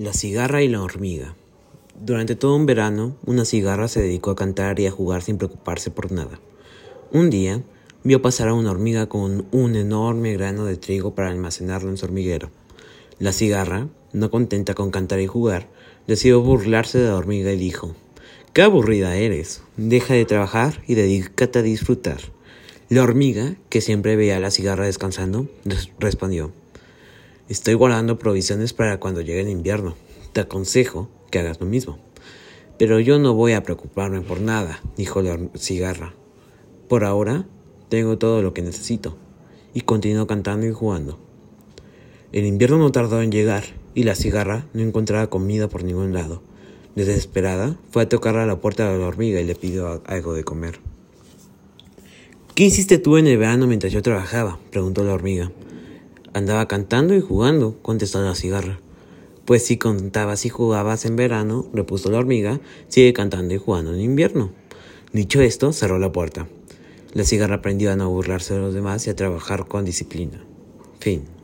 La cigarra y la hormiga. Durante todo un verano, una cigarra se dedicó a cantar y a jugar sin preocuparse por nada. Un día, vio pasar a una hormiga con un enorme grano de trigo para almacenarlo en su hormiguero. La cigarra, no contenta con cantar y jugar, decidió burlarse de la hormiga y dijo, ¡Qué aburrida eres! Deja de trabajar y dedícate a disfrutar. La hormiga, que siempre veía a la cigarra descansando, respondió, Estoy guardando provisiones para cuando llegue el invierno. Te aconsejo que hagas lo mismo. Pero yo no voy a preocuparme por nada, dijo la cigarra. Por ahora, tengo todo lo que necesito. Y continuó cantando y jugando. El invierno no tardó en llegar y la cigarra no encontraba comida por ningún lado. Desesperada, fue a tocar a la puerta de la hormiga y le pidió algo de comer. ¿Qué hiciste tú en el verano mientras yo trabajaba? preguntó la hormiga. Andaba cantando y jugando, contestó la cigarra. Pues si contabas y jugabas en verano, repuso la hormiga, sigue cantando y jugando en invierno. Dicho esto, cerró la puerta. La cigarra aprendió a no burlarse de los demás y a trabajar con disciplina. Fin.